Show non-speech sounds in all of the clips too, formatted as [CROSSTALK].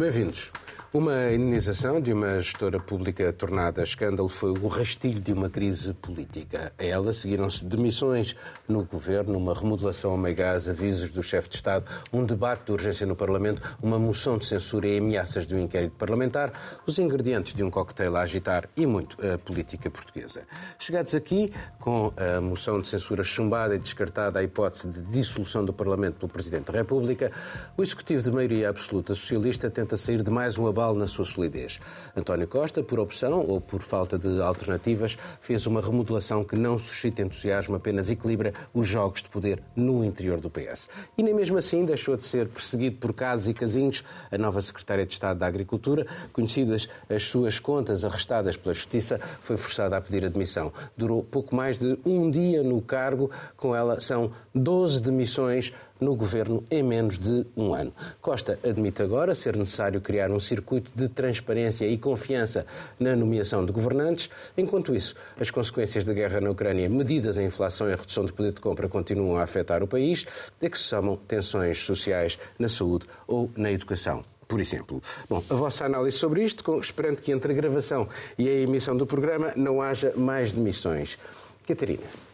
Bem-vindos. Uma indenização de uma gestora pública tornada escândalo foi o rastilho de uma crise política. A ela seguiram-se demissões no governo, uma remodelação a meio gás, avisos do chefe de Estado, um debate de urgência no Parlamento, uma moção de censura e ameaças de um inquérito parlamentar, os ingredientes de um coquetel a agitar e muito a política portuguesa. Chegados aqui, com a moção de censura chumbada e descartada a hipótese de dissolução do Parlamento pelo Presidente da República, o Executivo de maioria absoluta socialista tenta sair de mais um abalo na sua solidez. António Costa, por opção ou por falta de alternativas, fez uma remodelação que não suscita entusiasmo, apenas equilibra os jogos de poder no interior do PS. E nem mesmo assim deixou de ser perseguido por casos e casinhos a nova Secretária de Estado da Agricultura, conhecidas as suas contas arrestadas pela Justiça, foi forçada a pedir admissão. Durou pouco mais de um dia no cargo, com ela são 12 demissões no governo em menos de um ano. Costa admite agora ser necessário criar um circuito de transparência e confiança na nomeação de governantes. Enquanto isso, as consequências da guerra na Ucrânia, medidas em inflação e redução do poder de compra, continuam a afetar o país, a que se somam tensões sociais na saúde ou na educação por exemplo. Bom, a vossa análise sobre isto, esperando que entre a gravação e a emissão do programa não haja mais demissões. Catarina.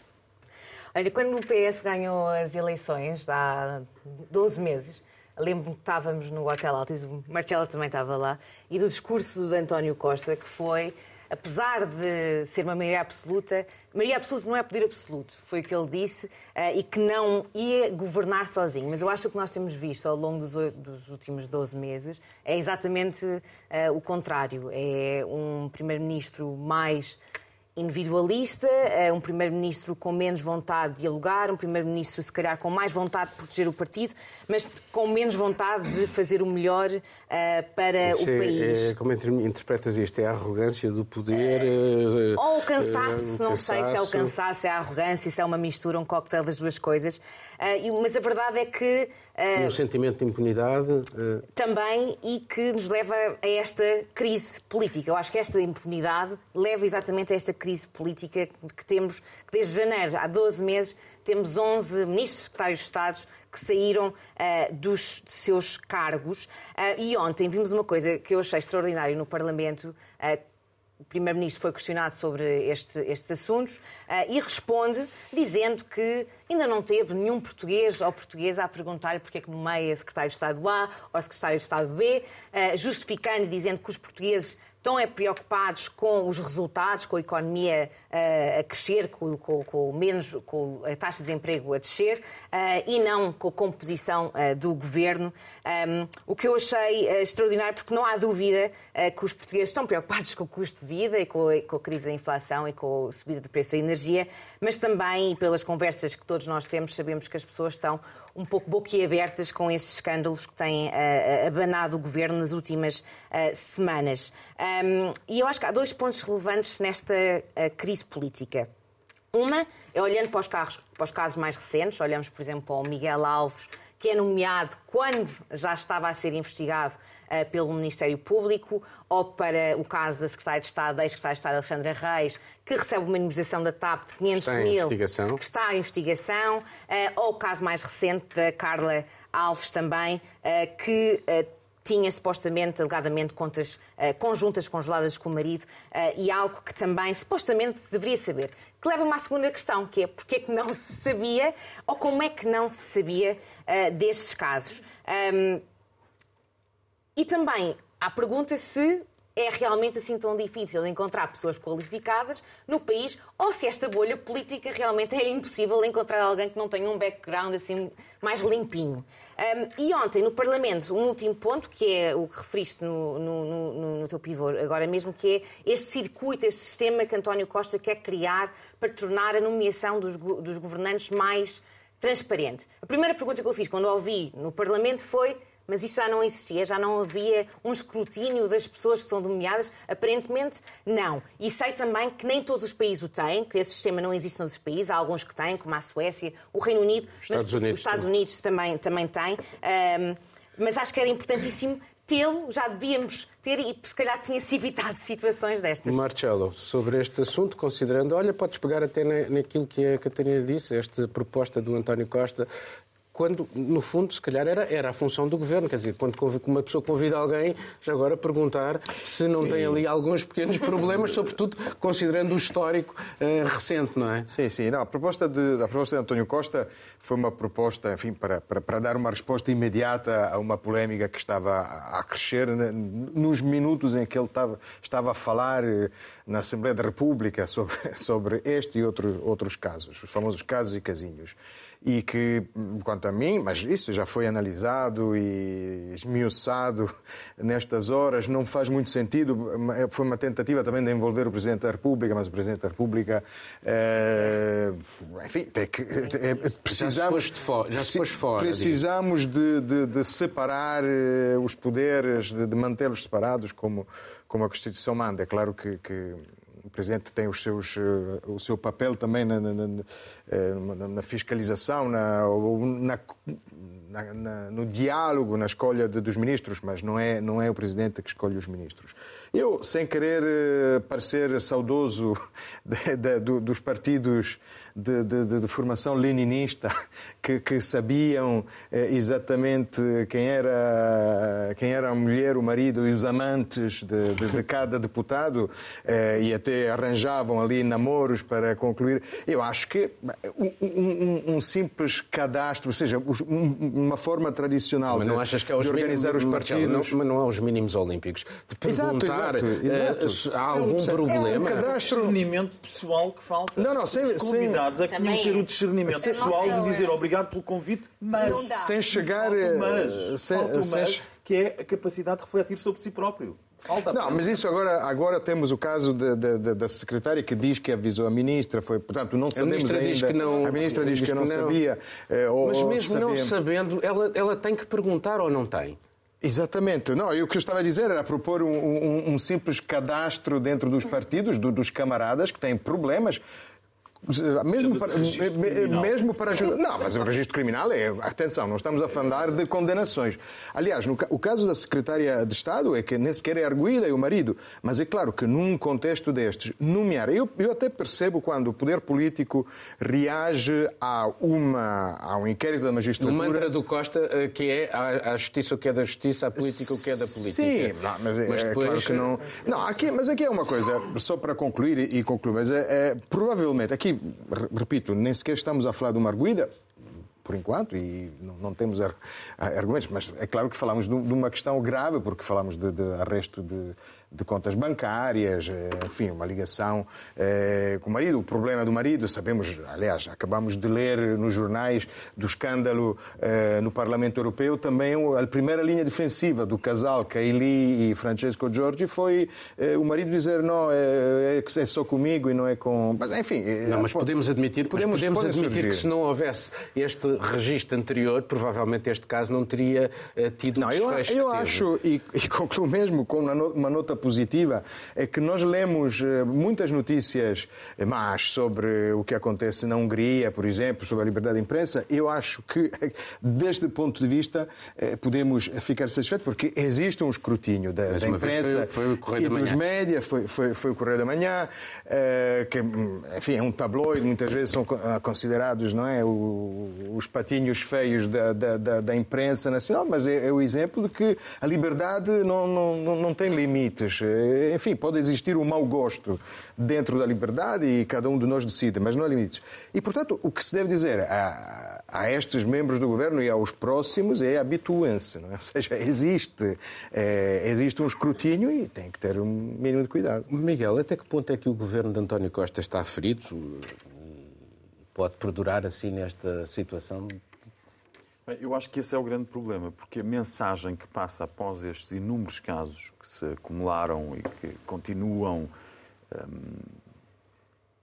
Olha, quando o PS ganhou as eleições, há 12 meses, lembro-me que estávamos no Hotel Altis, o Marcelo também estava lá, e do discurso de António Costa, que foi, apesar de ser uma maioria absoluta, maioria absoluta não é poder absoluto, foi o que ele disse, eh, e que não ia governar sozinho. Mas eu acho que o que nós temos visto ao longo dos, dos últimos 12 meses é exatamente uh, o contrário. É um primeiro-ministro mais individualista, é um primeiro-ministro com menos vontade de dialogar, um primeiro-ministro se calhar com mais vontade de proteger o partido, mas com menos vontade de fazer o melhor uh, para Isso o é, país. É, como interpretas isto? É a arrogância do poder? Uh, ou o cansaço, não sei se é o cansaço, é a arrogância, se é uma mistura, um coquetel das duas coisas. Mas a verdade é que um sentimento de impunidade. Também, e que nos leva a esta crise política. Eu acho que esta impunidade leva exatamente a esta crise política que temos, que desde janeiro, há 12 meses, temos 11 ministros, secretários de Estado que saíram uh, dos seus cargos. Uh, e ontem vimos uma coisa que eu achei extraordinária no Parlamento. Uh, o Primeiro-Ministro foi questionado sobre este, estes assuntos uh, e responde dizendo que ainda não teve nenhum português ou portuguesa a perguntar-lhe porque é que nomeia secretário de Estado A ou secretário de Estado B, uh, justificando dizendo que os portugueses estão é preocupados com os resultados, com a economia uh, a crescer, com, com, com, menos, com a taxa de desemprego a descer uh, e não com a composição uh, do governo. Um, o que eu achei extraordinário, porque não há dúvida que os portugueses estão preocupados com o custo de vida e com a, com a crise da inflação e com a subida do preço da energia, mas também, pelas conversas que todos nós temos, sabemos que as pessoas estão um pouco boquiabertas com esses escândalos que têm uh, abanado o governo nas últimas uh, semanas. Um, e eu acho que há dois pontos relevantes nesta uh, crise política. Uma é olhando para os, carros, para os casos mais recentes, olhamos, por exemplo, para o Miguel Alves, que é nomeado quando já estava a ser investigado uh, pelo Ministério Público, ou para o caso da Secretária de Estado, da ex-Secretária de Estado Alexandra Reis, que recebe uma indemnização da TAP de 500 está mil, que está em investigação, uh, ou o caso mais recente da Carla Alves também, uh, que tinha supostamente, alegadamente, contas uh, conjuntas congeladas com o marido uh, e algo que também supostamente deveria saber. Que leva-me à segunda questão, que é porque é que não [LAUGHS] se sabia ou como é que não se sabia uh, destes casos. Um, e também a pergunta se é realmente assim tão difícil encontrar pessoas qualificadas no país ou se esta bolha política realmente é impossível encontrar alguém que não tenha um background assim mais limpinho. Um, e ontem, no Parlamento, um último ponto, que é o que referiste no, no, no, no teu pivô agora mesmo, que é este circuito, este sistema que António Costa quer criar para tornar a nomeação dos, dos governantes mais transparente. A primeira pergunta que eu fiz quando ouvi no Parlamento foi mas isso já não existia, já não havia um escrutínio das pessoas que são nomeadas? Aparentemente, não. E sei também que nem todos os países o têm, que esse sistema não existe nos países, há alguns que têm, como a Suécia, o Reino Unido, Estados mas Unidos, os Estados Unidos também, também têm. Um, mas acho que era importantíssimo tê-lo, já devíamos ter e se calhar tinha-se evitado situações destas. Marcelo, sobre este assunto, considerando, olha, podes pegar até naquilo que a Catarina disse, esta proposta do António Costa quando, no fundo, se calhar era, era a função do governo. Quer dizer, quando uma pessoa convida alguém, já agora perguntar se não sim. tem ali alguns pequenos problemas, sobretudo considerando o histórico uh, recente, não é? Sim, sim. Não, a, proposta de, a proposta de António Costa foi uma proposta, enfim, para, para, para dar uma resposta imediata a uma polémica que estava a, a crescer nos minutos em que ele estava, estava a falar eh, na Assembleia da República sobre, [LAUGHS] sobre este e outro, outros casos, os famosos casos e casinhos e que, quanto a mim, mas isso já foi analisado e esmiuçado nestas horas, não faz muito sentido. Foi uma tentativa também de envolver o Presidente da República, mas o Presidente da República, é, enfim, tem que, é, precisamos, já se se fora precisamos de, de, de, separar eh, os poderes, de, de mantê-los separados, como, como a Constituição manda. É claro que, que Presidente tem os seus, eh, o seu papel também na, na, na, eh, na fiscalização, no diálogo, na escolha de, dos ministros, mas não é, não é o Presidente que escolhe os ministros. Eu, sem querer eh, parecer saudoso [LAUGHS] de, de, dos partidos de, de, de formação leninista [LAUGHS] que, que sabiam eh, exatamente quem era, quem era a mulher, o marido e os amantes de, de cada deputado eh, e até arranjavam ali namoros para concluir. Eu acho que um, um, um simples cadastro, ou seja, uma forma tradicional é de organizar mínimos, os partidos. Marcelo, não, mas não há os mínimos olímpicos. De perguntar exato, exato, exato. Uh, se há algum é um, problema. É um cadastro... discernimento pessoal que falta. Não, não, sem, sem, convidados é que tinham que ter o discernimento sem, pessoal de dizer obrigado pelo convite, mas. Sem chegar. Mas, sem, mas, que é a capacidade de refletir sobre si próprio. Falta não, mas isso agora, agora temos o caso de, de, de, da secretária que diz que avisou a ministra, foi, portanto, não sabemos a ministra ainda. Diz que não, a ministra diz, diz que, que, não sabia. Eh, ou, mas mesmo não sabendo, ela, ela tem que perguntar ou não tem? Exatamente. Não, e o que eu estava a dizer era propor um, um, um simples cadastro dentro dos partidos, do, dos camaradas que têm problemas mesmo para, mesmo para ajudar. Não, mas o registro criminal é. Atenção, não estamos a falar de condenações. Aliás, no o caso da secretária de Estado é que nem sequer é arguída e o marido. Mas é claro que num contexto destes, nomear. Eu, eu até percebo quando o poder político reage a, uma, a um inquérito da magistratura. O mantra do Costa, eh, que é a, justiça o que é da justiça, a política o que é da política. Sim, não, mas, é, mas é, depois... claro que não. Não, aqui, mas aqui é uma coisa, só para concluir e, e concluir, mas é, é provavelmente aqui repito, nem sequer estamos a falar de uma arguida, por enquanto, e não, temos argumentos, mas é claro que falamos de, uma questão grave, porque falamos de, de arresto de, de contas bancárias, eh, enfim, uma ligação eh, com o marido. O problema do marido, sabemos, aliás, acabamos de ler nos jornais do escândalo eh, no Parlamento Europeu, também a primeira linha defensiva do casal Kaili e Francesco Giorgi foi o marido dizer não, é, é, só comigo e não é com... Mas, enfim... Não, mas podemos admitir, podemos, podemos admitir que se não houvesse este registro anterior, provavelmente este caso não teria tido não, eu, eu acho, e, e concluo mesmo com uma nota positiva é que nós lemos eh, muitas notícias más sobre o que acontece na Hungria, por exemplo, sobre a liberdade de imprensa. Eu acho que, [LAUGHS] deste ponto de vista, eh, podemos ficar satisfeitos, porque existe um escrutínio da, da imprensa foi, foi e dos médias, foi, foi, foi, o Correio da Manhã, eh, que, enfim, é um tabloide, muitas vezes são considerados não é, os patinhos feios da, da, da imprensa nacional, mas é, é, o exemplo de que a liberdade não, não, não tem limites limites. Eh, enfim, pode existir um mau gosto dentro da liberdade e cada um de nós decide, mas não há limites. E, portanto, o que se deve dizer a, a estes membros do governo e aos próximos é habituem-se. É? [LAUGHS] Ou seja, existe, é, existe um escrutínio e tem que ter um mínimo de cuidado. Miguel, até que ponto é que o governo de António Costa está ferido? Pode perdurar assim nesta situação eu acho que esse é o grande problema, porque a mensagem que passa após estes inúmeros casos que se acumularam e que continuam um,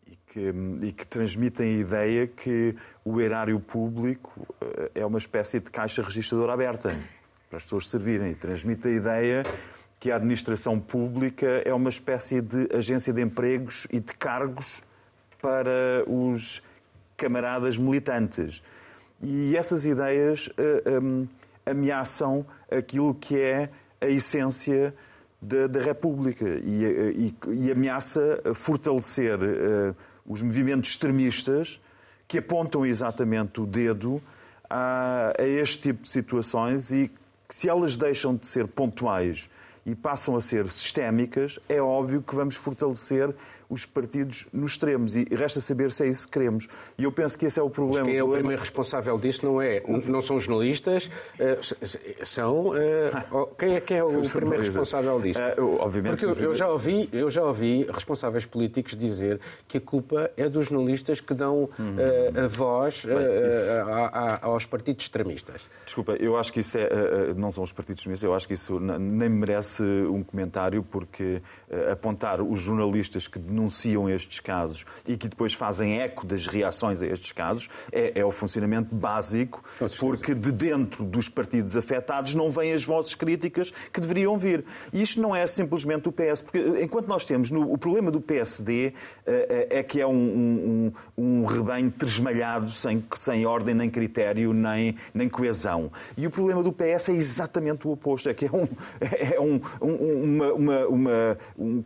e, que, e que transmitem a ideia que o erário público eh, é uma espécie de caixa registradora aberta para as pessoas servirem e transmite a ideia que a administração pública é uma espécie de agência de empregos e de cargos para os camaradas militantes. E essas ideias um, ameaçam aquilo que é a essência da, da República e, eh, e, e, ameaça fortalecer uh, os movimentos extremistas que apontam exatamente o dedo a, a este tipo de situações e que se elas deixam de ser pontuais e passam a ser sistémicas, é óbvio que vamos fortalecer os partidos nos extremos. E resta saber se é isso que queremos. E eu penso que esse é o problema. Mas quem é o, primeiro responsável disso não é, não são os jornalistas, eh, são eh, quem é que é o [LAUGHS] primeiro responsável disso? Uh, obviamente. Porque eu, já ouvi, eu já ouvi responsáveis políticos dizer que a culpa é dos jornalistas que dão a voz aos partidos extremistas. Desculpa, eu acho que isso é, não são os partidos extremistas, eu acho que isso nem merece um comentário porque apontar os jornalistas que denunciam estes casos e que depois fazem eco das reações a estes casos, é, é o funcionamento básico, porque de dentro dos partidos afetados não vêm as vozes críticas que deveriam vir. E isto não é simplesmente o PS, porque enquanto nós temos no, o problema do PSD uh, eh, eh, é que é um, um, um rebanho tresmalhado, sem, sem ordem, nem critério, nem, nem coesão. E o problema do PS é exatamente o oposto, é que é um, [LAUGHS] é um, uma, uma, uma, um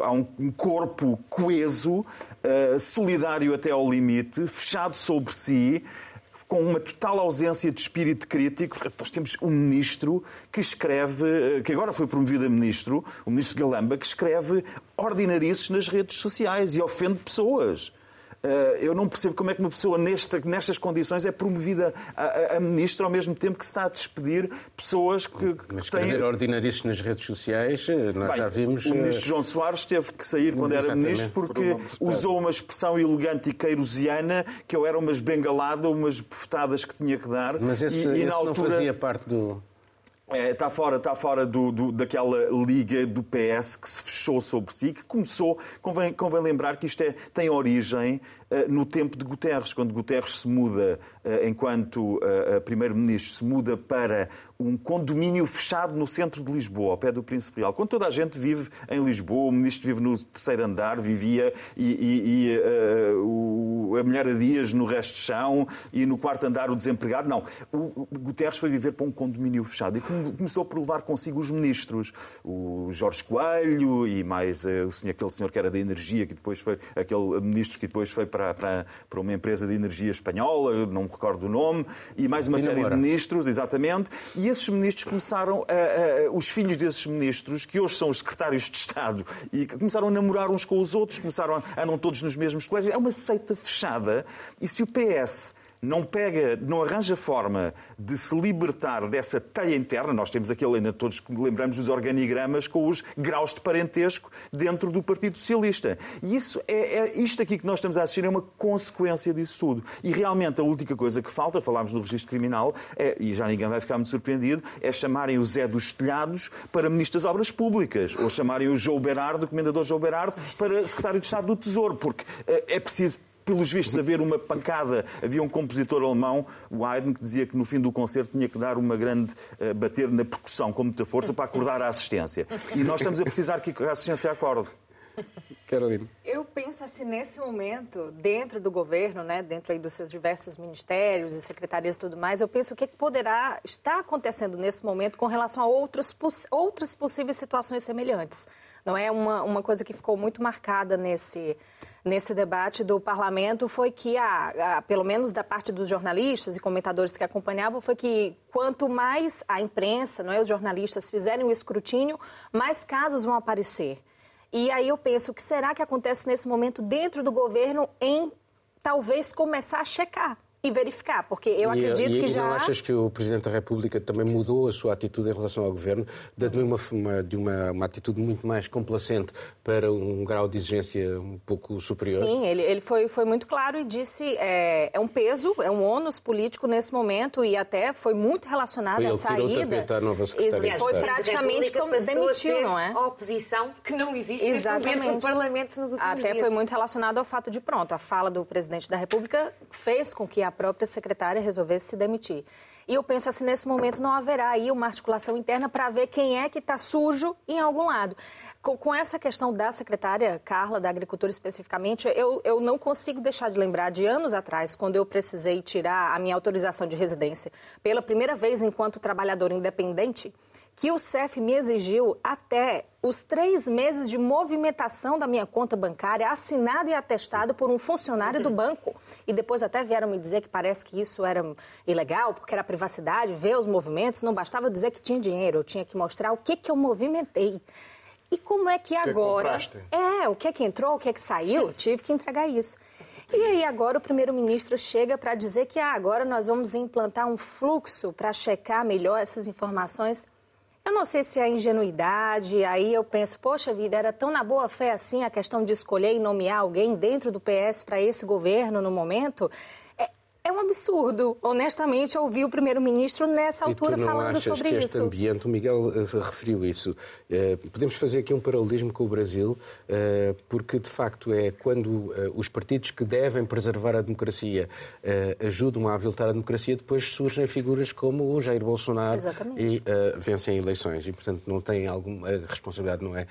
há um corpo coeso, uh, solidário até ao limite, fechado sobre si, com uma total ausência de espírito crítico. Nós temos um ministro que escreve, eh, que agora foi promovido a ministro, o ministro Galamba, que escreve ordinarices nas redes sociais e ofende pessoas. Eh, eu não percebo como é que uma pessoa nesta, nestas condições é promovida a, a ministro ao mesmo tempo que se está a despedir pessoas que, que Mas têm... ordinarices nas redes sociais, eh, nós Bem, já vimos... O ministro eh, João Soares teve que sair quando era ministro porque Por usou uma expressão elegante e queirosiana que eu era umas bengaladas, umas bufetadas que tinha que dar. Mas esse, e, e esse altura... não fazia parte do... É, está fora, está fora do, do, daquela liga do PS que se fechou sobre si, que começou. Convém, convém lembrar que isto é, tem origem no tempo de Guterres, quando Guterres se muda, uh, enquanto uh, primeiro-ministro, se muda para um condomínio fechado no centro de Lisboa, ao pé do Príncipe Real. Quando toda a gente vive em Lisboa, o ministro vive no terceiro andar, vivia e, e, e o, a mulher a dias no resto de chão e no quarto andar o desempregado. Não, o, o Guterres foi viver para um condomínio fechado e começou por levar consigo os ministros, o Jorge Coelho e mais o senhor, aquele senhor que era da energia, que depois foi aquele ministro que depois foi para, para, para uma empresa de energia espanhola, não me recordo o nome, e mais uma série de ministros, exatamente. E esses ministros começaram, a, a, os filhos desses ministros, que hoje são os secretários de Estado, e que começaram a namorar uns com os outros, começaram a, andam todos nos mesmos colégios. É uma seita fechada. E se o PS não pega, não arranja forma de se libertar dessa teia interna, nós temos aquele, ainda todos lembramos dos organigramas com os graus de parentesco dentro do Partido Socialista. E isso é, é isto aqui que nós estamos a assistir é uma consequência disso tudo. E realmente a única coisa que falta, falámos do registro criminal, é, e já ninguém vai ficar muito surpreendido, é chamarem o Zé dos Telhados para Ministro das Obras Públicas, ou chamarem o João Berardo, o Comendador João Berardo, para Secretário de Estado do Tesouro, porque eh, é preciso pelos vistos, haver uma pancada. Havia um compositor alemão, o Haydn, que dizia que no fim do concerto tinha que dar uma grande uh, bater na percussão com muita força para acordar a assistência. E nós estamos a precisar que a assistência acorde. Carolina. Eu penso assim, nesse momento, dentro do governo, né, dentro aí dos seus diversos ministérios e secretarias e tudo mais, eu penso o que poderá estar acontecendo nesse momento com relação a outros, outras possíveis situações semelhantes. Não é uma, uma coisa que ficou muito marcada nesse, nesse debate do parlamento foi que, a, a, pelo menos da parte dos jornalistas e comentadores que acompanhavam, foi que quanto mais a imprensa, não é, os jornalistas fizerem o escrutínio, mais casos vão aparecer. E aí eu penso, o que será que acontece nesse momento dentro do governo em talvez começar a checar? E verificar, porque eu e, acredito e, que e já. não achas que o Presidente da República também mudou a sua atitude em relação ao Governo, dando uma, uma, de uma, uma atitude muito mais complacente para um grau de exigência um pouco superior? Sim, ele, ele foi, foi muito claro e disse é, é um peso, é um ônus político nesse momento e até foi muito relacionado foi à saída. A nova secretária foi praticamente como demitiu, não é? A oposição que não existe Exatamente. no Parlamento nos últimos até dias. Até foi muito relacionado ao fato de, pronto, a fala do Presidente da República fez com que a própria secretária resolvesse se demitir. E eu penso assim, nesse momento não haverá aí uma articulação interna para ver quem é que está sujo em algum lado. Com, com, essa questão da secretária Carla, da Agricultura especificamente, eu, eu não consigo deixar de lembrar de anos atrás, quando eu precisei tirar a minha autorização de residência pela primeira vez enquanto trabalhador independente, que o CEF me exigiu até os três meses de movimentação da minha conta bancária assinada e atestada por um funcionário do banco. E depois até vieram me dizer que parece que isso era ilegal, porque era privacidade, ver os movimentos. Não bastava dizer que tinha dinheiro, eu tinha que mostrar o que, que eu movimentei. E como é que agora. Que é, o que é que entrou, o que é que saiu? [LAUGHS] Tive que entregar isso. E aí agora o primeiro-ministro chega para dizer que ah, agora nós vamos implantar um fluxo para checar melhor essas informações. Eu não sei se é ingenuidade, aí eu penso, poxa vida, era tão na boa fé assim a questão de escolher e nomear alguém dentro do PS para esse governo no momento. É um absurdo, honestamente, ouvir o primeiro-ministro nessa altura e tu não falando achas sobre que isso. Este ambiente, o Miguel uh, referiu isso. Uh, podemos fazer aqui um paralelismo com o Brasil, uh, porque de facto é quando os partidos que devem preservar a democracia ajudam a aviltar a democracia, depois surgem figuras como o Jair Bolsonaro Exatamente. e vencem eleições. E portanto não têm alguma a responsabilidade, não é?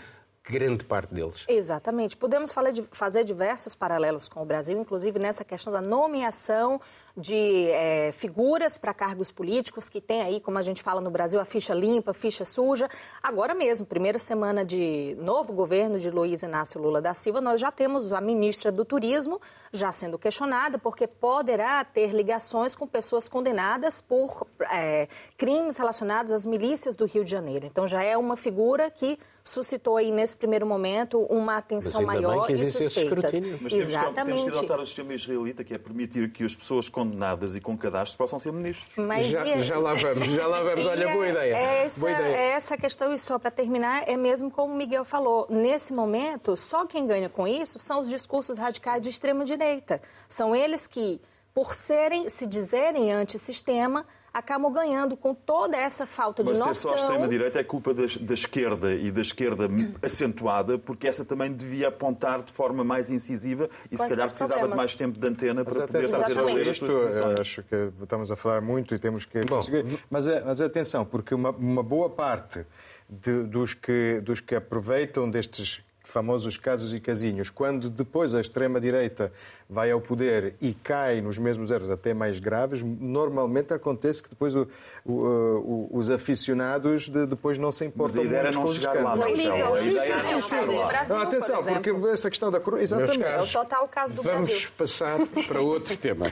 grande parte deles. Exatamente. Podemos fazer diversos paralelos com o Brasil, inclusive nessa questão da nomeação de é, figuras para cargos políticos, que tem aí, como a gente fala no Brasil, a ficha limpa, a ficha suja. Agora mesmo, primeira semana de novo governo de Luiz Inácio Lula da Silva, nós já temos a ministra do Turismo já sendo questionada, porque poderá ter ligações com pessoas condenadas por é, crimes relacionados às milícias do Rio de Janeiro. Então já é uma figura que suscitou aí nesse primeiro momento uma atenção maior e suspeitas. Mas temos Exatamente. Que, temos que adotar o sistema israelita, que é permitir que as pessoas condenadas e com cadastro possam ser ministros. Mas já, é... já lá vamos, já lá vamos. Olha, boa [LAUGHS] ideia. É essa, boa ideia. É essa questão, e só para terminar, é mesmo como o Miguel falou. Nesse momento, só quem ganha com isso são os discursos radicais de extrema-direita. São eles que, por serem, se dizerem antissistema, acabam ganhando com toda essa falta Mas de noção. Mas ser só a extrema-direita é culpa da, da, esquerda e da esquerda acentuada, porque essa também devia apontar de forma mais incisiva e se calhar precisava problemas. de mais tempo de antena mas para poder fazer valer as suas. Acho que estamos a falar muito e temos que Bom, conseguir. Mas, é, mas atenção, porque uma, uma boa parte de, dos, que, dos que aproveitam destes famosos casos e casinhos, quando depois a extrema-direita vai ao poder e cai nos mesmos erros até mais graves, normalmente acontece que depois o, o, o, os aficionados de, depois não se importam Mas a ideia era não chegar lá, não, era não chegar lá. Brasil, atenção, porque essa questão da corrupção... Exatamente. Caros, é o total caso do vamos Brasil. passar para outro tema.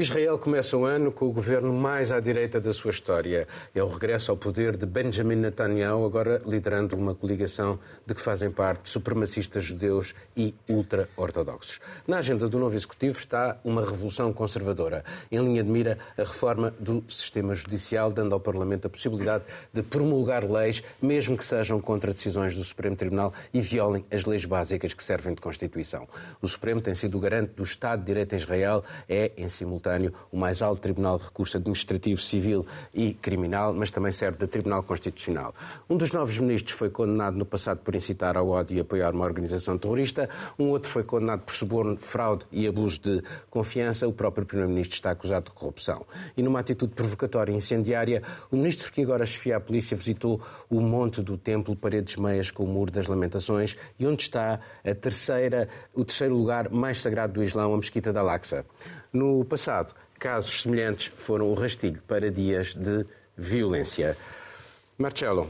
Israel começa o ano com o governo mais à direita da sua história. É o regresso ao poder de Benjamin Netanyahu, agora liderando uma coligação de que fazem parte supremacistas judeus e ultra-ortodoxos. Na agenda do novo executivo está uma revolução conservadora. Em linha de mira, a reforma do sistema judicial, dando ao Parlamento a possibilidade de promulgar leis, mesmo que sejam contra decisões do Supremo Tribunal e violem as leis básicas que servem de Constituição. O Supremo tem sido o garante do Estado de Direito em Israel, é, em simultâneo, o mais alto Tribunal de Recurso Administrativo, Civil e Criminal, mas também serve de Tribunal Constitucional. Um dos novos ministros foi condenado no passado por incitar ao ódio e apoiar uma organização terrorista, um outro foi condenado por suborno, fraude e abuso de confiança. O próprio Primeiro-Ministro está acusado de corrupção. E numa atitude provocatória e incendiária, o ministro que agora chefia a polícia visitou o Monte do Templo, paredes meias com o Muro das Lamentações, e onde está a terceira, o terceiro lugar mais sagrado do Islão, a Mesquita da Laxa. No passado, casos semelhantes foram o rastilho para dias de violência. Marcelo.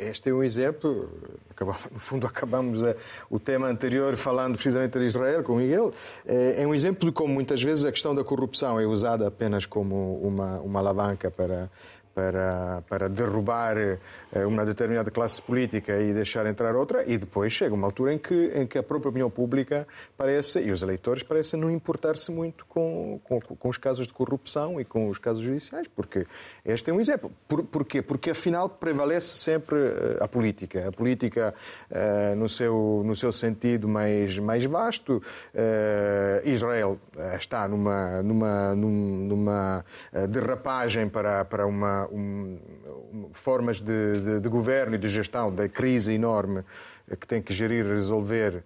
Este é um exemplo, [LAUGHS] no fundo acabamos o tema anterior falando precisamente de Israel com Miguel, é, é um exemplo de como muitas vezes a questão da corrupção é usada apenas como uma, uma alavanca para, para, para derrubar eh, uma determinada classe política e deixar entrar outra, e depois chega uma altura em que, em que a própria opinião pública parece, e os eleitores parecem não importar-se muito com, com, com, os casos de corrupção e com os casos judiciais, porque este é um exemplo. Por, porquê? Porque afinal prevalece sempre eh, a política. A política uh, no, seu, no seu sentido mais, mais vasto. Uh, Israel está numa, numa, numa derrapagem para, para uma um, formas de, de, de, governo e de gestão da crise enorme que tem que gerir resolver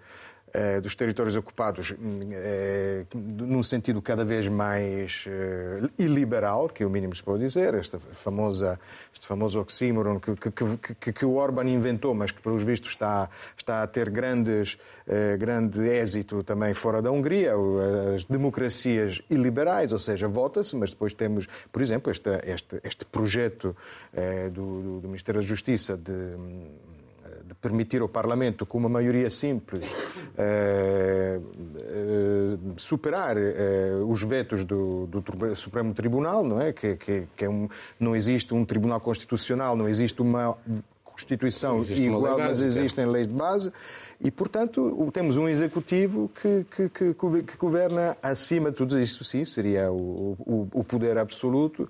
dos territórios ocupados eh, num sentido cada vez mais eh, iliberal, que é o mínimo que se pode dizer, esta famosa, este famoso oxímoron que, que, que, que o Orban inventou, mas que, pelos vistos, está, está a ter grandes, grande êxito também fora da Hungria, as democracias iliberais, ou seja, vota-se, mas depois temos, por exemplo, este, este, este projeto do, do Ministério da Justiça de de permitir ao Parlamento, com uma maioria simples, eh, eh, superar eh, os vetos do, do, Supremo Tribunal, não é? Que, que, que é um, não existe um Tribunal Constitucional, não existe uma Constituição existe igual, mas existem leis de base. E, portanto, temos um executivo que, que, que, que governa acima de tudo isso, sim, seria o, o, o poder absoluto.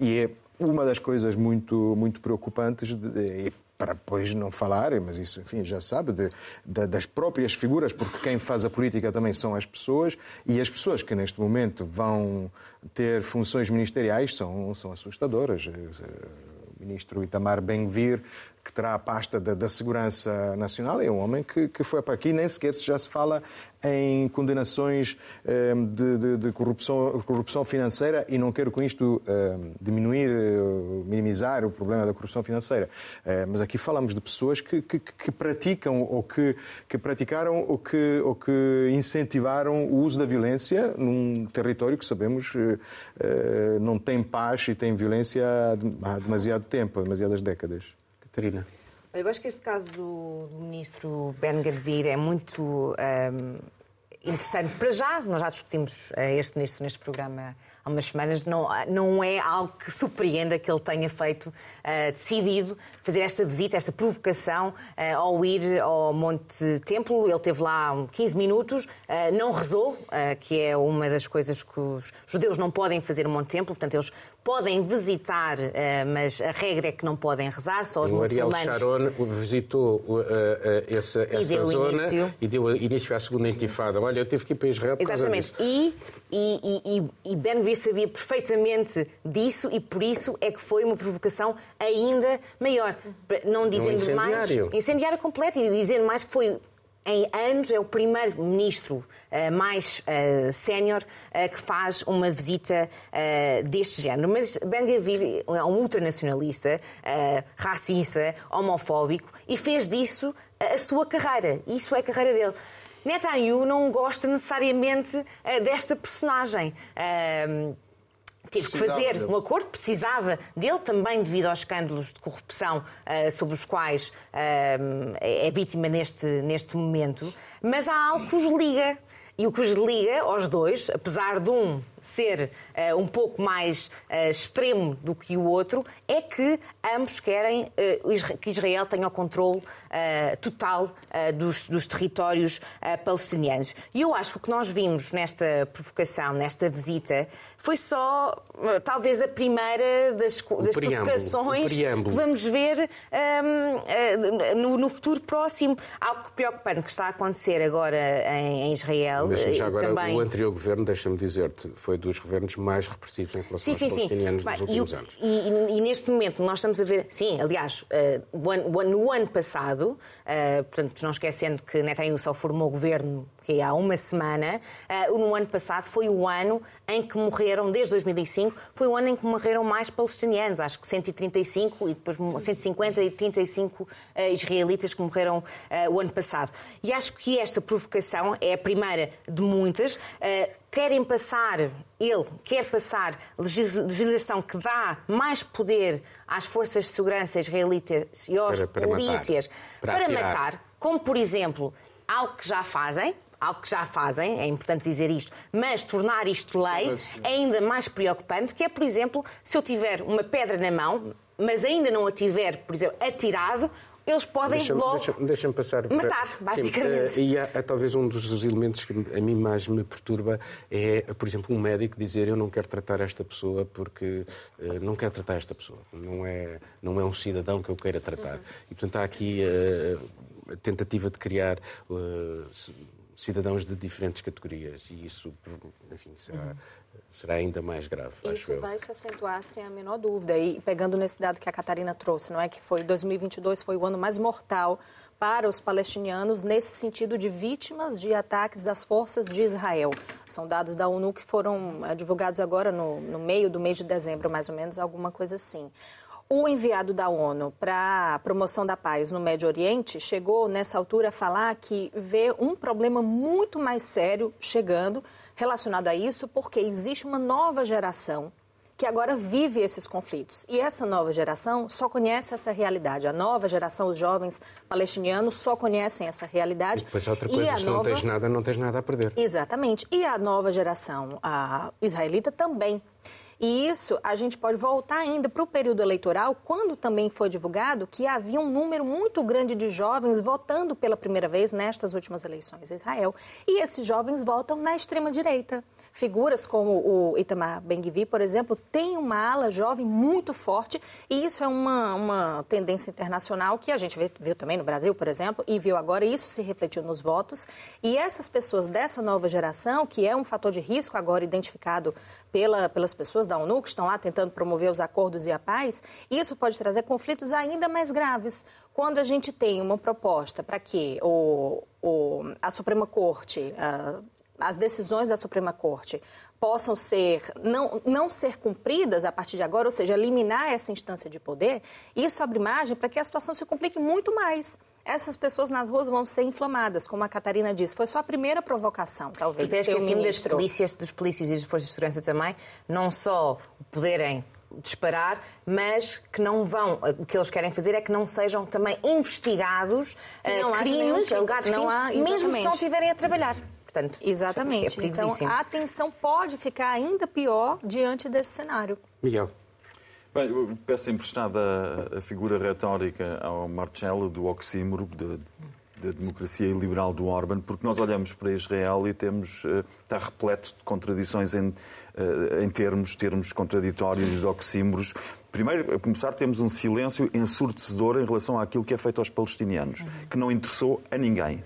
E é uma das coisas muito, muito preocupantes de, para depois não falar, mas isso, enfim, já sabe, de, de, das próprias figuras, porque quem faz a política também são as pessoas, e as pessoas que neste momento vão ter funções ministeriais são, são assustadoras. O ministro Itamar Benvir que terá a pasta da, da Segurança Nacional, é um homem que, que foi para aqui, nem sequer já se fala em condenações ehm, de, de, de, corrupção, corrupção financeira e não quero com isto ehm, diminuir, uh, minimizar o problema da corrupção financeira. Uh, mas aqui falamos de pessoas que, que, que praticam ou que, que praticaram ou que, ou que incentivaram o uso da violência num território que sabemos uh, não tem paz e tem violência há demasiado tempo, há demasiadas décadas. Catarina. Eu acho que este caso do ministro Ben Gavir é muito um, interessante. Para já, nós já discutimos uh, este ministro neste programa há umas semanas, não, não é algo que surpreenda que ele tenha feito, uh, decidido fazer esta visita, esta provocação uh, ao ir ao Monte Templo. Ele teve lá 15 minutos, uh, não rezou, que é uma das coisas que os judeus não podem fazer no Monte Templo, portanto, eles podem visitar, mas a regra é que não podem rezar, só os o muçulmanos. Ariel Sharon visitou essa, essa e zona início. e deu início à segunda intifada. Olha, eu tive que ir para Israel por Exatamente. E, e, e, e Ben Gvir sabia perfeitamente disso e por isso é que foi uma provocação ainda maior. Não dizendo um mais. Incendiário completo e dizendo mais que foi em anos, é o primeiro ministro uh, mais uh, sénior uh, que faz uma visita deste género. Mas Ben Gavir é um ultranacionalista, racista, homofóbico e fez disso a sua carreira. Isso é a carreira dele. Netanyahu não gosta necessariamente desta personagem. Uh, teve que fazer um acordo, precisava dele também devido aos escândalos de corrupção uh, sobre os quais é vítima neste, neste momento, mas há algo que os liga. E o que os liga aos dois, apesar de um ser uh, um pouco mais uh, extremo do que o outro, é que ambos querem uh, que Israel tenha o controle total dos, dos, territórios palestinianos. E eu acho que o que nós vimos nesta provocação, nesta visita, foi só talvez a primeira das, das provocações que vamos ver um, no, no, futuro próximo. Algo preocupante que está a acontecer agora em, em Israel. já agora, também... o anterior governo, deixa-me dizer-te, foi dos governos mais repressivos em relação sim, aos sim, palestinianos sim. nos últimos e, anos. E, e, neste momento nós estamos a ver, sim, aliás, uh, no ano passado, uh, portanto, não esquecendo que Netanyahu só formou governo que há uma semana, uh, no ano passado foi o ano em que morreram, desde 2005, foi o ano em que morreram mais palestinianos, acho que 135 e depois 150 e 35 uh, israelitas que morreram uh, o ano passado. E acho que esta provocação é a primeira de muitas. Uh, querem passar, ele quer passar legislação que dá mais poder às forças de segurança israelitas e aos para, para polícias matar. para, para matar, como por exemplo, algo que já fazem, algo que já fazem, é importante dizer isto, mas tornar isto lei é ainda mais preocupante, que é, por exemplo, se eu tiver uma pedra na mão, mas ainda não a tiver, por exemplo, atirado, eles podem deixa logo deixa, deixa passar matar, para... basicamente. Sim, uh, e há, há, talvez um dos elementos que a mim mais me perturba é, por exemplo, um médico dizer eu não quero tratar esta pessoa porque uh, não quero tratar esta pessoa. Não é, não é um cidadão que eu queira tratar. Uhum. E, portanto, há aqui uh, a tentativa de criar cidadãos de diferentes categorias e isso, enfim, será, será ainda mais grave, Isso acho eu. vai se acentuar sem a menor dúvida. E pegando nesse dado que a Catarina trouxe, não é que foi 2022 foi o ano mais mortal para os palestinianos nesse sentido de vítimas de ataques das forças de Israel. São dados da ONU que foram eh, divulgados agora no, no meio do mês de dezembro, mais ou menos, alguma coisa assim. O enviado da ONU para a promoção da paz no Médio Oriente chegou nessa altura a falar que vê um problema muito mais sério chegando relacionado a isso, porque existe uma nova geração que agora vive esses conflitos. E essa nova geração só conhece essa realidade. A nova geração, os jovens palestinianos, só conhecem essa realidade. E depois outra coisa, a se não nova- tens nada, não tens nada a perder. Exatamente. E a nova geração a israelita também. E isso a gente pode voltar ainda para o período eleitoral, quando também foi divulgado que havia um número muito grande de jovens votando pela primeira vez nestas últimas eleições em Israel. E esses jovens votam na extrema-direita. Figuras como o Itamar Ben-Gvir, por exemplo, tem uma ala jovem muito forte e isso é uma, uma tendência internacional que a gente viu também no Brasil, por exemplo, e viu agora, e isso se refletiu nos votos. E essas pessoas dessa nova geração, que é um fator de risco agora identificado pela, pelas pessoas da ONU, que estão lá tentando promover os acordos e a paz, isso pode trazer conflitos ainda mais graves. Quando a gente tem uma proposta para que o, o, a Suprema Corte, ah, as decisões da Suprema Corte possam ser não, não ser cumpridas a partir de agora, ou seja, eliminar essa instância de poder, isso abre margem para que a situação se complique muito mais. Essas pessoas nas ruas vão ser inflamadas, como a Catarina disse. Foi só a primeira provocação, talvez. E ter que acima das polícias, dos polícias e das forças de segurança também, não só poderem disparar, mas que não vão, o que eles querem fazer é que não sejam também investigados não eh, haja nenhum crimes, alegados não crimes, há- mesmo se não estiverem a trabalhar. Portanto, Exatamente. É então, a atenção pode ficar ainda pior diante desse cenário. Miguel. Bem, eu peço emprestada a, figura retórica ao Marcelo do oxímoro da da democracia liberal do Orban, porque nós olhamos para Israel e temos eh, está repleto de contradições em, eh, em termos, termos contraditórios e de oxímoros. Primeiro, a começar, temos um silêncio ensurdecedor em relação àquilo que é feito aos palestinianos, que não interessou a ninguém.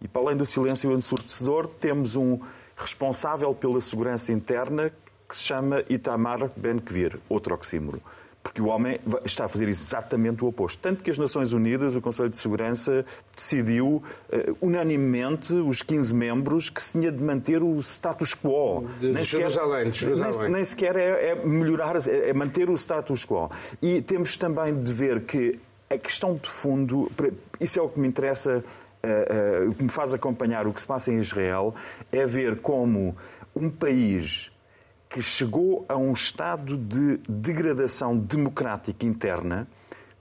E para além do silêncio ensurdecedor, temos um responsável pela segurança interna que se chama Itamar Ben-Gvir, outro oxímoro. Porque o homem está a fazer exatamente o oposto. Tanto que as Nações Unidas, o Conselho de Segurança, decidiu eh, unanimemente, os 15 membros, que se tinha de manter o status quo. De- de Jerusalém, de Jerusalém. nem- nem sequer é, é melhorar, é é manter o status quo. E temos também de ver que a questão de fundo, isso é o que me interessa, o que me faz acompanhar o que se passa em Israel, é ver como um país que chegou a um estado de degradação democrática interna,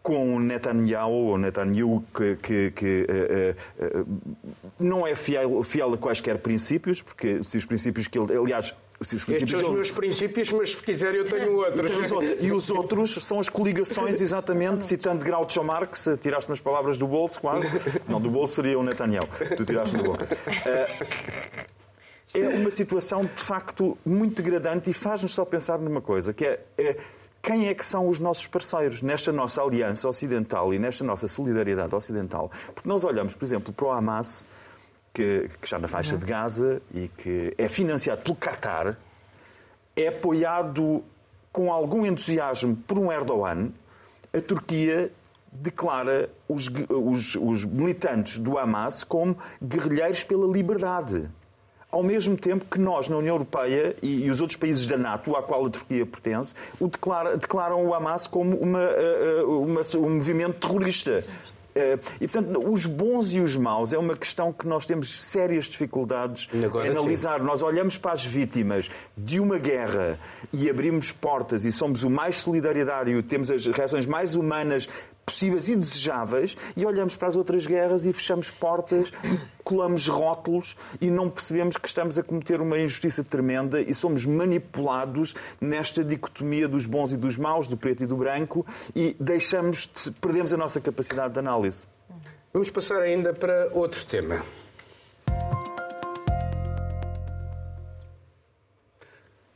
com Netanyahu, ou Netanyahu que, que- que, eh, eh, eh, não é fiel, fiel a quaisquer princípios, porque se os princípios que ele. Aliás, Estes são os meus princípios, mas se quiser eu tenho outros. Tem os outros. E os outros são as coligações, exatamente, citando Groucho Marx, tiraste umas palavras do bolso, quase. Não, do bolso seria o Netanyahu. Tu tiraste da boca. Eh, É uma situação, de facto, muito degradante e faz-nos só pensar numa coisa, que é, é quem é que são os nossos parceiros nesta nossa aliança ocidental e nesta nossa solidariedade ocidental. Porque nós olhamos, por exemplo, para o Hamas, que, que está na faixa de Gaza e que é financiado pelo Qatar, é apoiado com algum entusiasmo por um Erdogan, a Turquia declara os, os- os militantes do Hamas como guerrilheiros pela liberdade. Ao mesmo tempo que nós, na União Europeia e, e os outros países da NATO, à qual a Turquia pertence, o declara- declaram o Hamas como uma, eh, eh, uma- um movimento terrorista. Eh, E, portanto, os bons e os maus é uma questão que nós temos sérias dificuldades Agora em sim. analisar. Nós olhamos para as vítimas de uma guerra e abrimos portas e somos o mais solidaridário, temos as reações mais humanas possíveis e desejáveis e olhamos para as outras guerras e fechamos portas, colamos rótulos e não percebemos que estamos a cometer uma injustiça tremenda e somos manipulados nesta dicotomia dos bons e dos maus, do preto e do branco e deixamos de, perdemos a nossa capacidade de análise. Vamos passar ainda para outro tema.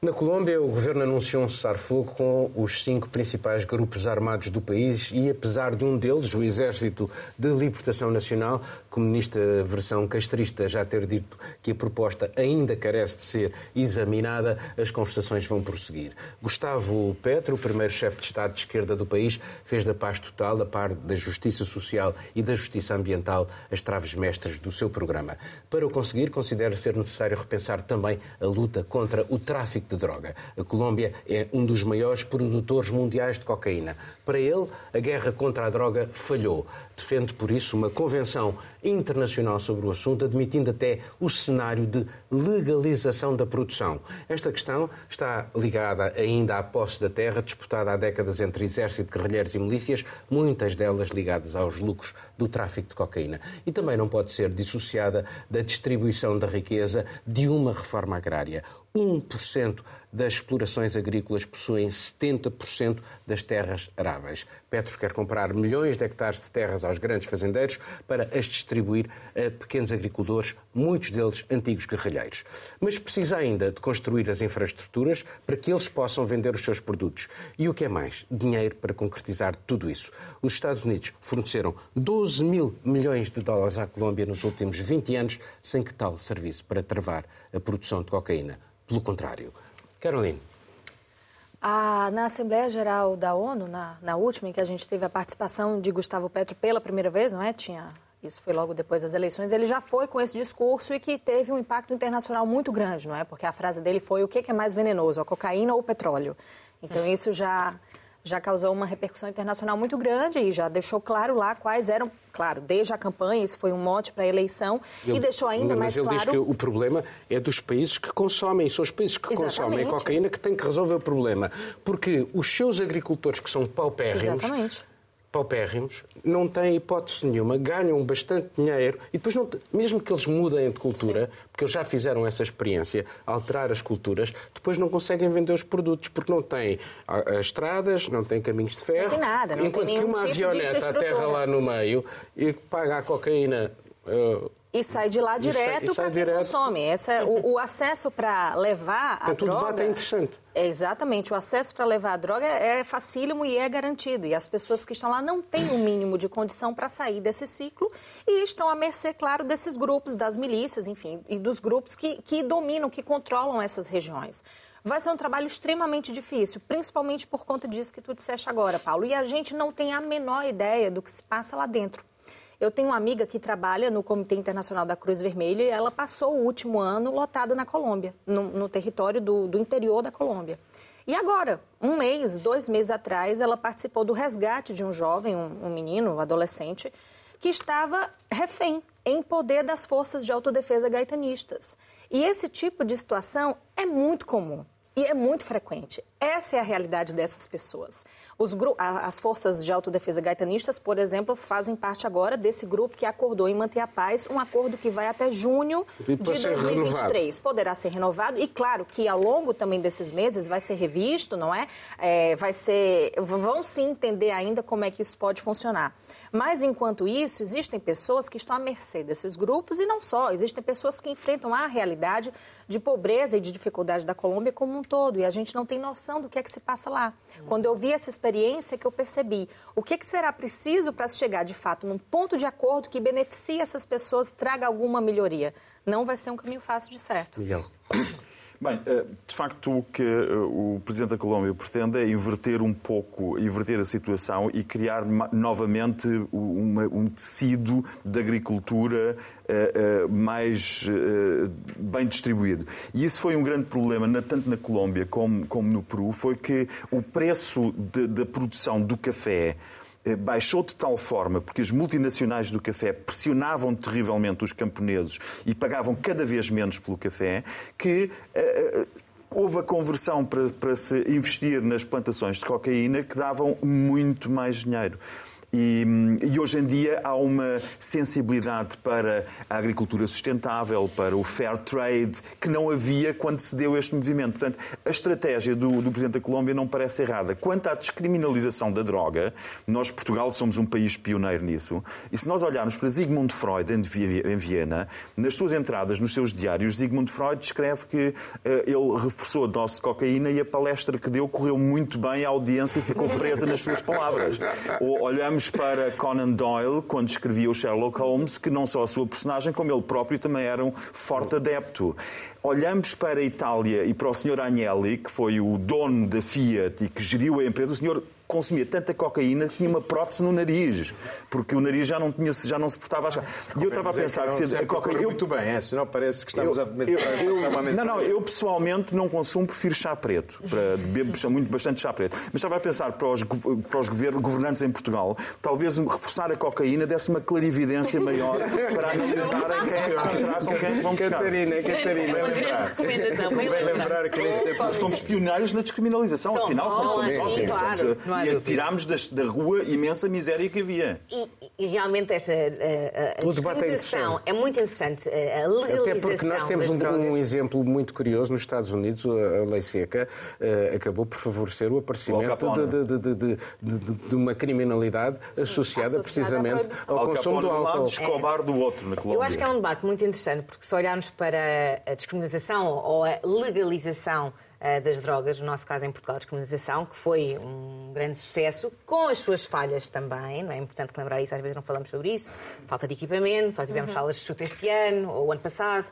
Na Colômbia, o governo anunciou um cessar-fogo com os cinco principais grupos armados do país e, apesar de um deles, o Exército de Libertação Nacional, comunista versão castrista, já ter dito que a proposta ainda carece de ser examinada, as conversações vão prosseguir. Gustavo Petro, o primeiro chefe de Estado de esquerda do país, fez da paz total, a par da justiça social e da justiça ambiental, as traves mestras do seu programa. Para o conseguir, considera ser necessário repensar também a luta contra o tráfico de droga. A Colômbia é um dos maiores produtores mundiais de cocaína. Para ele, a guerra contra a droga falhou. Defende, por isso, uma convenção internacional sobre o assunto, admitindo até o cenário de legalização da produção. Esta questão está ligada ainda à posse da terra, disputada há décadas entre exército, guerrilheiros e milícias, muitas delas ligadas aos lucros do tráfico de cocaína. E também não pode ser dissociada da distribuição da riqueza de uma reforma agrária. 1% das explorações agrícolas possuem 70% das terras aráveis. Petros quer comprar milhões de hectares de terras aos grandes fazendeiros para as distribuir a pequenos agricultores, muitos deles antigos guerrilheiros. Mas precisa ainda de construir as infraestruturas para que eles possam vender os seus produtos. E o que é mais? Dinheiro para concretizar tudo isso. Os Estados Unidos forneceram 12 mil milhões de dólares à Colômbia nos últimos 20 anos, sem que tal serviço para travar a produção de cocaína. Pelo contrário. Caroline. Ah, na Assembleia Geral da ONU, na, na, última, em que a gente teve a participação de Gustavo Petro pela primeira vez, não é? Tinha, isso foi logo depois das eleições, ele já foi com esse discurso e que teve um impacto internacional muito grande, não é? Porque a frase dele foi: o que é mais venenoso, a cocaína ou o petróleo? Então isso já já causou uma repercussão internacional muito grande e já deixou claro lá quais eram, claro, desde a campanha, isso foi um mote para a eleição, ele, e deixou ainda mais claro... Mas ele diz que o problema é dos países que consomem, são os países que Exatamente. consomem cocaína que têm que resolver o problema, porque os seus agricultores que são paupérrimos... Exatamente paupérrimos, não têm hipótese nenhuma, ganham bastante dinheiro e depois, não, mesmo que eles mudem de cultura, Sim. porque eles já fizeram essa experiência, alterar as culturas, depois não conseguem vender os produtos porque não têm uh, estradas, não têm caminhos de ferro. Não tem nada, não enquanto tem que uma tipo avioneta aterra lá no meio e paga a cocaína. Uh, e sai de lá direto para quem direto. consome. Essa, é o, o acesso para levar a então, droga... O debate é interessante. É, exatamente. O acesso para levar a droga é facílimo e é garantido. E as pessoas que estão lá não têm o um mínimo de condição para sair desse ciclo e estão à mercê, claro, desses grupos, das milícias, enfim, e dos grupos que, que dominam, que controlam essas regiões. Vai ser um trabalho extremamente difícil, principalmente por conta disso que tu disseste agora, Paulo. E a gente não tem a menor ideia do que se passa lá dentro. Eu tenho uma amiga que trabalha no Comitê Internacional da Cruz Vermelha e ela passou o último ano lotada na Colômbia, no, no território do, do interior da Colômbia. E agora, um mês, dois meses atrás, ela participou do resgate de um jovem, um, um menino, um adolescente, que estava refém, em poder das forças de autodefesa gaitanistas. E esse tipo de situação é muito comum. E é muito frequente. Essa é a realidade dessas pessoas. As forças de autodefesa gaitanistas, por exemplo, fazem parte agora desse grupo que acordou em manter a paz, um acordo que vai até junho de 2023. Poderá ser renovado e, claro, que ao longo também desses meses vai ser revisto, não é? é vai ser, vão se entender ainda como é que isso pode funcionar. Mas, enquanto isso, existem pessoas que estão à mercê desses grupos e não só. Existem pessoas que enfrentam a realidade de pobreza e de dificuldade da Colômbia como um todo. E a gente não tem noção do que é que se passa lá. Quando eu vi essa experiência, que eu percebi o que, que será preciso para chegar, de fato, num ponto de acordo que beneficie essas pessoas, traga alguma melhoria. Não vai ser um caminho fácil de certo. Miguel. Bem, eh, de facto, o que eh, o Presidente da Colômbia pretende é inverter um pouco, inverter a situação e criar novamente um tecido de agricultura eh, mais bem distribuído. E isso foi um grande problema, tanto na Colômbia como, como no Peru, foi que o preço da produção do café baixou de tal forma, porque as multinacionais do café pressionavam terrivelmente os camponeses e pagavam cada vez menos pelo café, que uh, houve a conversão para, para se investir nas plantações de cocaína que davam muito mais dinheiro. E, e, hoje em dia há uma sensibilidade para a agricultura sustentável, para o fair trade, que não havia quando se deu este movimento. Portanto, a estratégia do, do Presidente da Colômbia não parece errada. Quanto à descriminalização da droga, nós, Portugal, somos um país pioneiro nisso. E se nós olharmos para Sigmund Freud em Viena, nas suas entradas, nos seus diários, Sigmund Freud descreve que uh, ele reforçou a dose de cocaína e a palestra que deu correu muito bem à audiência e ficou presa nas suas palavras. Ou [LAUGHS] olhamos para Conan Doyle, quando escrevia o Sherlock Holmes, que não só a sua personagem, como ele próprio também era um forte adepto. Olhamos para a Itália e para o Sr. Agnelli, que foi o dono da Fiat e que geriu a empresa. O senhor consumia tanta cocaína que tinha uma prótese no nariz, porque o nariz já não, tinha, já não se portava a E eu estava a pensar que, se a cocaína. Muito bem, é, senão parece que estamos eu, a passar uma mensagem. Não, não, eu pessoalmente não consumo, prefiro chá preto. Para, bebo muito, bastante chá preto. Mas estava a pensar para os, para os governantes em Portugal, talvez reforçar a cocaína desse uma clarividência maior para analisarem quem é que com quem vão buscar. Catarina, Catarina. Uma grande recomendação. Bem lembrar que nem sempre... Somos pioneiros na descriminalização, afinal. Somos, sim, claro e tirámos da rua imensa miséria que havia. E, e realmente esta a, a, descriminalização é, é, muito interessante. A legalização Até porque nós temos um, um, exemplo muito curioso nos Estados Unidos, a, lei seca uh, acabou por favorecer o aparecimento de, de, de, de, uma criminalidade Sim, associada, precisamente ao consumo do álcool. Lado, Escobar do outro na Colômbia. Eu acho que é um debate muito interessante, porque se olharmos para a descriminalização ou a legalização eh, das drogas, no nosso caso em Portugal, a descriminalização, que foi um grande sucesso, com as suas falhas também, não é importante lembrar isso, às vezes não falamos sobre isso, falta de equipamento, só tivemos uhum. salas de chute este ano ou ano passado,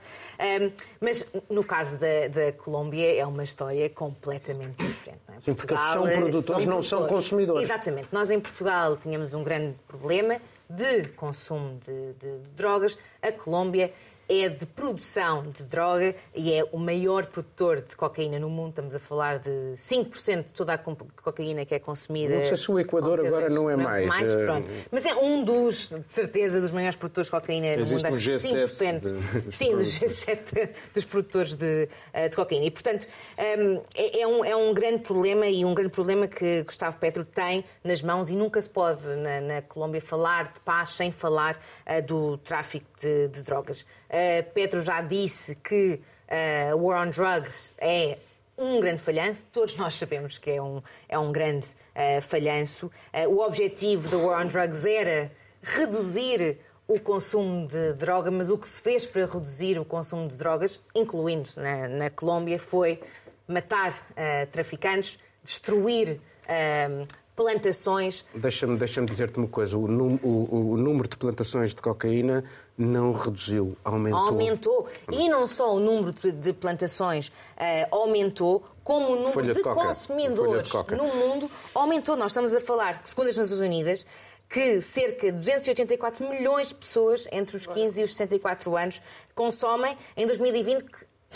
um, mas no caso da, da, Colômbia é uma história completamente diferente. Não é? Sim, porque Portugal, são produtores, são não produtores. são consumidores. Exatamente. Nós em Portugal tínhamos um grande problema de consumo de, de, de drogas. A Colômbia é de produção de droga e é o maior produtor de cocaína no mundo. Estamos a falar de 5% de toda a cocaína que é consumida. Não sei se o Equador agora não é não, mais. mais eh, pronto. Mas é um dos, de certeza, dos maiores produtores de cocaína Existe no mundo. Um G7 5%. sim, dos G7 dos produtores de, eh, de cocaína. E, portanto, ehm, é, é, um, é um grande problema e um grande problema que Gustavo Petro tem nas mãos e nunca se pode, na, na Colômbia, falar de paz sem falar uh, do tráfico de, de drogas. Uh, Petro já disse que a uh, War on Drugs é um grande falhanço, todos nós sabemos que é um, é um grande uh, falhanço. O objetivo da War on Drugs era reduzir o consumo de droga, mas o que se fez para reduzir o consumo de drogas, incluindo na, na Colômbia, foi matar traficantes, destruir plantações. Deixa-me deixa dizer-te uma coisa: o, o, o, número de plantações de cocaína não reduziu, aumentou. Aumentou. E não só o número de plantações uh, aumentou, como o número de, de consumidores de no mundo aumentou. Nós estamos a falar, segundo as Nações Unidas, que cerca de 284 milhões de pessoas entre os 15 e os 64 anos consomem em 2020,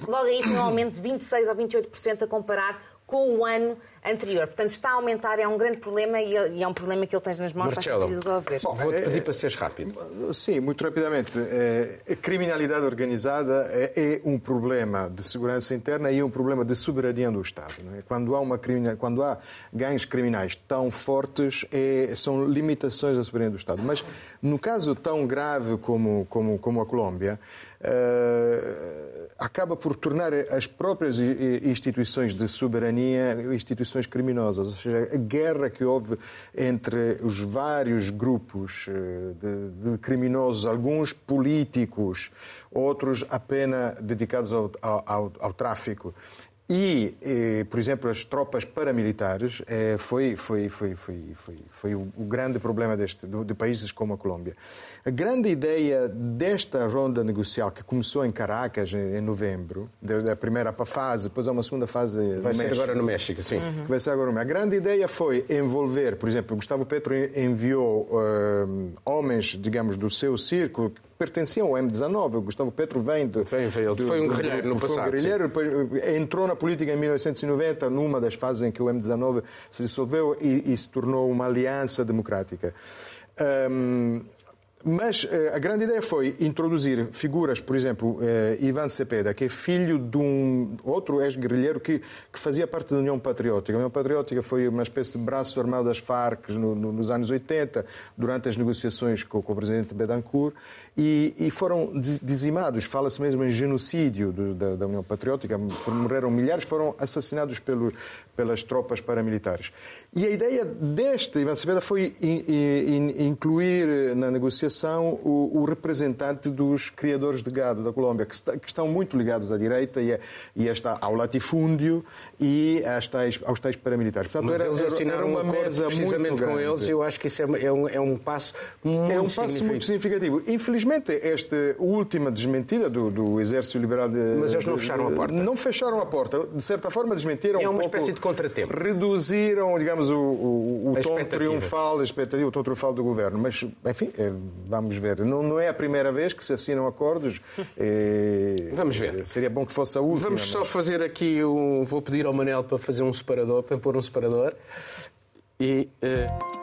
logo aí foi um aumento de 26 ou 28% a comparar com o ano anterior. Portanto, está a aumentar, é um grande problema e é um problema que ele tem nas mãos, Marcelo, para resolver. Bom, vou-te pedir para seres rápido. Sim, muito rapidamente. É, a criminalidade organizada é, é, um problema de segurança interna e um problema de soberania do Estado. É? Quando, há uma criminal, quando há ganhos criminais tão fortes, é, são limitações da soberania do Estado. Mas no caso tão grave como, como, como a Colômbia, acaba por tornar as próprias instituições de soberania instituições criminosas. Ou seja, a guerra que houve entre os vários grupos eh, de, de criminosos, alguns políticos, outros apenas dedicados ao, ao, ao tráfico, e, eh, por exemplo, as tropas paramilitares eh, foi, foi, foi, foi, foi, foi o, grande problema deste, de países como a Colômbia. A grande ideia desta ronda negocial, que começou em Caracas em, novembro, da primeira fase, depois há uma segunda fase. Vai ser México, agora no México, sim. Uhum. Vai ser agora no México. A grande ideia foi envolver, por exemplo, Gustavo Petro enviou uh, homens, digamos, do seu círculo pertenciam ao M19. O Gustavo Petro vem de. Foi, foi, do, foi um guerrilheiro no passado. Foi um guerrilheiro, depois eh, entrou na política em 1990, numa das fases em que o M19 se dissolveu e, e se tornou uma aliança democrática. Um, Mas a grande ideia foi introduzir figuras, por exemplo, Ivan Cepeda, que é filho de um outro ex-guerrilheiro que, que fazia parte da União Patriótica. A União Patriótica foi uma espécie de braço armado das Farc no, no, nos anos 80, durante as negociações com, com o presidente Bedancourt, e, e foram dizimados. Fala-se mesmo em genocídio do, da, da, União Patriótica. Morreram milhares, foram assassinados pelo, pelas tropas paramilitares. E a ideia deste Ivan Cepeda foi in, in, incluir na negociação o, o, representante dos criadores de gado da Colômbia, que, está, que estão muito ligados à direita e, a, e esta, ao latifúndio e às tais, aos tais paramilitares. Portanto, Mas era, eles assinaram era uma um mesa precisamente com eles e eu acho que isso é, é, um, é um passo muito É um passo muito significativo. Infelizmente, esta última desmentida do, do Exército Liberal de... Mas eles não fecharam a porta. Não fecharam a porta. De certa forma, desmentiram É uma um espécie de contratempo. Reduziram, digamos, digamos, o, o, o tom triunfal, a expectativa, o tom triunfal do governo. Mas, enfim, é, vamos ver. Não, não é a primeira vez que se assinam acordos. É, [LAUGHS] vamos ver. Seria bom que fosse a última. Vamos só fazer aqui um. Vou pedir ao Manel para fazer um separador, para pôr um separador. E. Uh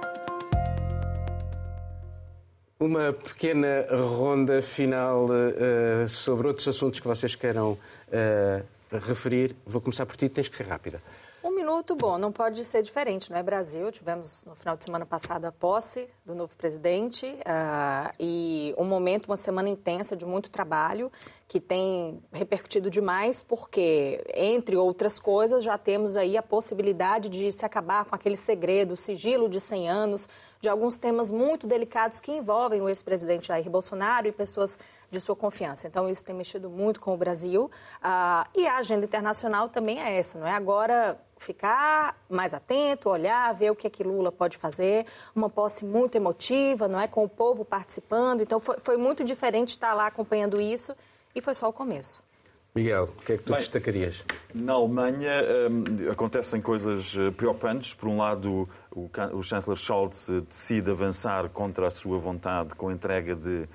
uma pequena ronda final uh, sobre outros assuntos que vocês queiram uh, referir. Vou começar por ti, tens que ser rápida. Um minuto, bom, não pode ser diferente, não é Brasil? Tivemos no final de semana passado a posse do novo presidente uh, e um momento, uma semana intensa de muito trabalho que tem repercutido demais, porque, entre outras coisas, já temos aí a possibilidade de se acabar com aquele segredo, sigilo de 100 anos, de alguns temas muito delicados que envolvem o ex-presidente Jair Bolsonaro e pessoas de sua confiança. Então, isso tem mexido muito com o Brasil. Uh, e a agenda internacional também é essa, não é? Agora, ficar mais atento, olhar, ver o que é que Lula pode fazer. Uma posse muito emotiva, não é? Com o povo participando. Então, foi, foi muito diferente estar lá acompanhando isso e foi só o começo. Miguel, o que é que tu Bem, destacarias? Na Alemanha um, acontecem coisas eh, preocupantes. Por um lado, o, o chanceler Scholz decide avançar contra a sua vontade com a entrega de uh,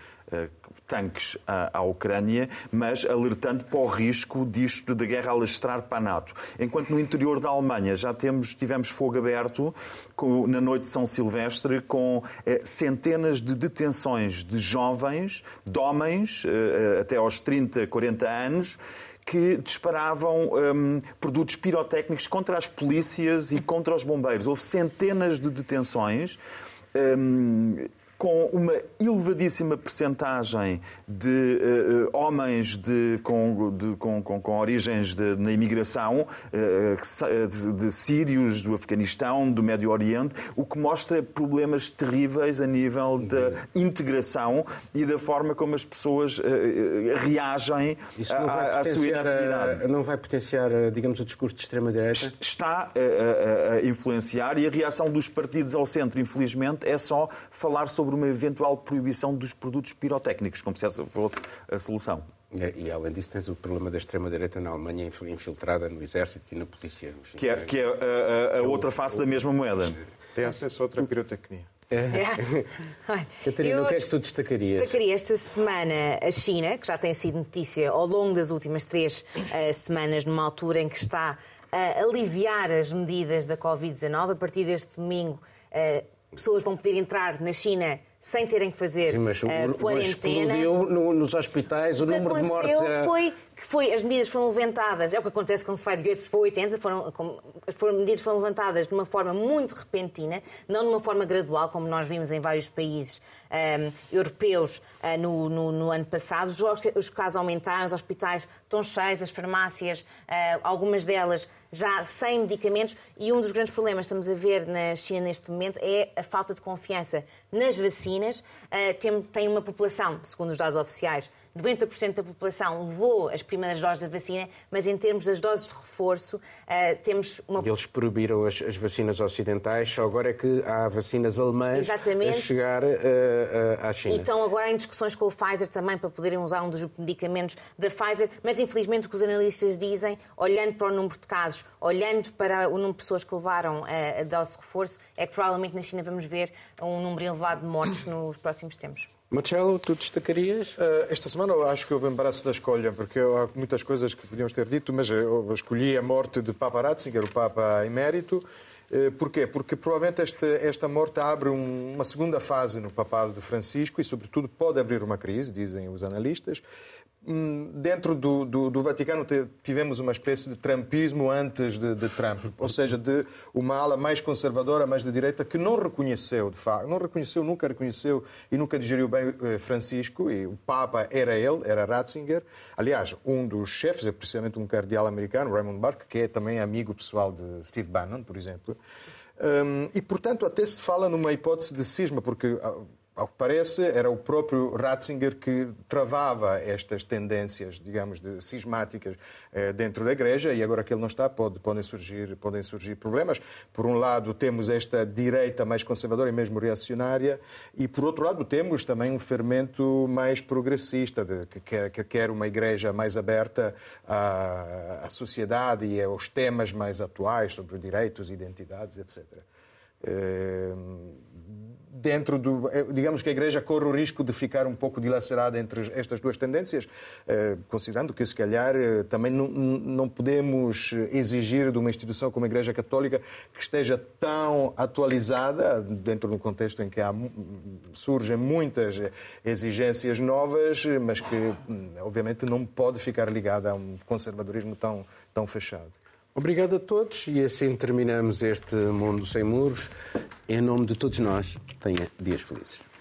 tanques à, à, Ucrânia, mas alertando para o risco disto de guerra alastrar para a NATO. Enquanto no interior da Alemanha já temos, tivemos fogo aberto com, na noite de São Silvestre com eh, centenas de detenções de jovens, de homens, eh, até aos 30, 40 anos, que disparavam um, produtos pirotécnicos contra as polícias e contra os bombeiros. Houve centenas de detenções. Um, com uma elevadíssima percentagem de uh, homens de, com, de, com, com, com, origens de, na imigração, uh, de, de, sírios, do Afeganistão, do Médio Oriente, o que mostra problemas terríveis a nível da integração e da forma como as pessoas uh, reagem à, à sua inatividade. Não vai potenciar, digamos, o discurso de extrema-direita? Está a, a, a influenciar e a reação dos partidos ao centro, infelizmente, é só falar sobre sobre uma eventual proibição dos produtos pirotécnicos, como se essa fosse a solução. E, além disso, tens o problema da extrema-direita na Alemanha infiltrada no exército e na polícia. Enfim, que é, que é a, a, a outra face da mesma moeda. Tem acesso a outra pirotecnia. É. [LAUGHS] é. Catarina, o que é que tu destacarias? Destacaria esta semana a China, que já tem sido notícia ao longo das últimas três uh, semanas, numa altura em que está a aliviar as medidas da Covid-19. A partir deste domingo, uh, pessoas vão poder entrar na China sem terem que fazer Sim, mas, uh, quarentena. Mas no, nos hospitais o, o número de mortes... É... foi que foi, as medidas foram levantadas, é o que acontece quando se vai de 8 para 80, foram, foram, medidas foram levantadas de uma forma muito repentina, não de uma forma gradual, como nós vimos em vários países um, ehm, europeus uh, no, no, no, ano passado. Os, os casos aumentaram, os hospitais estão cheios, as farmácias, uh, algumas delas já sem medicamentos, e um dos grandes problemas que estamos a ver na China neste momento é a falta de confiança nas vacinas. Tem, tem uma população, segundo os dados oficiais, 90% da população levou as primeiras doses da vacina, mas em termos das doses de reforço, uh, temos uma. Eles proibiram as, as, vacinas ocidentais, só agora é que há vacinas alemãs Exatamente. a chegar uh, uh, à China. E estão agora em discussões com o Pfizer também para poderem usar um dos medicamentos da Pfizer, mas infelizmente o que os analistas dizem, olhando para o número de casos, olhando para o número de pessoas que levaram a, a dose de reforço, é que provavelmente na China vamos ver um número elevado de mortes nos próximos tempos. Marcelo, tu destacarias? Uh, esta semana eu acho que houve embaraço da escolha, porque há muitas coisas que podíamos ter dito, mas eu escolhi a morte de Papa Ratzinger, o Papa emérito, Eh, porquê? Porque provavelmente esta, esta morte abre um, uma segunda fase no papado de Francisco e, sobretudo, pode abrir uma crise, dizem os analistas. Hum, dentro do, do, do, Vaticano tivemos uma espécie de trumpismo antes de, de, Trump, ou seja, de uma ala mais conservadora, mais de direita, que não reconheceu, de facto, não reconheceu, nunca reconheceu e nunca digeriu bem eh, Francisco, e o Papa era ele, era Ratzinger. Aliás, um dos chefes é precisamente um cardeal americano, Raymond Burke, que é também amigo pessoal de Steve Bannon, por exemplo. Um, e, portanto, até se fala numa hipótese de cisma, porque ah, ao que parece, era o próprio Ratzinger que travava estas tendências, digamos, de cismáticas eh, dentro da Igreja e agora que ele não está, pode, podem, surgir, podem surgir problemas. Por um lado, temos esta direita mais conservadora e mesmo reacionária e, por outro lado, temos também um fermento mais progressista, de, que, quer, que quer uma Igreja mais aberta à, à sociedade e aos temas mais atuais sobre direitos, identidades, etc. Eh, dentro do. Eh, digamos que a Igreja corre o risco de ficar um pouco dilacerada entre estas duas tendências, eh, considerando que, se calhar, também não, não podemos exigir de uma instituição como a Igreja Católica que esteja tão atualizada, dentro de um contexto em que há, surgem muitas exigências novas, mas que, hum, obviamente, não pode ficar ligada a um conservadorismo tão, tão fechado. Obrigado a todos e assim terminamos este Mundo Sem Muros. Em nome de todos nós, tenha dias felizes.